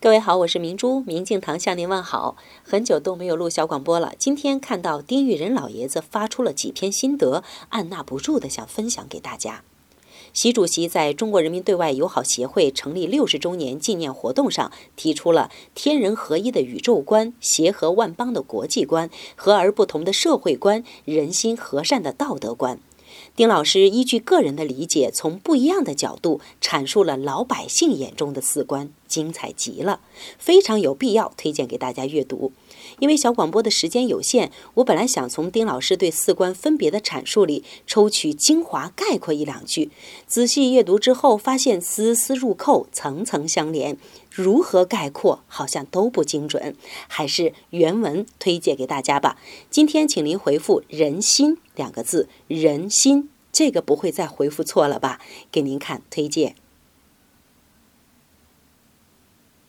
各位好，我是明珠，明镜堂向您问好。很久都没有录小广播了，今天看到丁玉仁老爷子发出了几篇心得，按捺不住的想分享给大家。习主席在中国人民对外友好协会成立六十周年纪念活动上，提出了天人合一的宇宙观、协和万邦的国际观、和而不同的社会观、人心和善的道德观。丁老师依据个人的理解，从不一样的角度阐述了老百姓眼中的四观，精彩极了，非常有必要推荐给大家阅读。因为小广播的时间有限，我本来想从丁老师对四观分别的阐述里抽取精华概括一两句，仔细阅读之后发现丝丝入扣，层层相连，如何概括好像都不精准，还是原文推荐给大家吧。今天请您回复“人心”两个字，“人心”这个不会再回复错了吧？给您看推荐。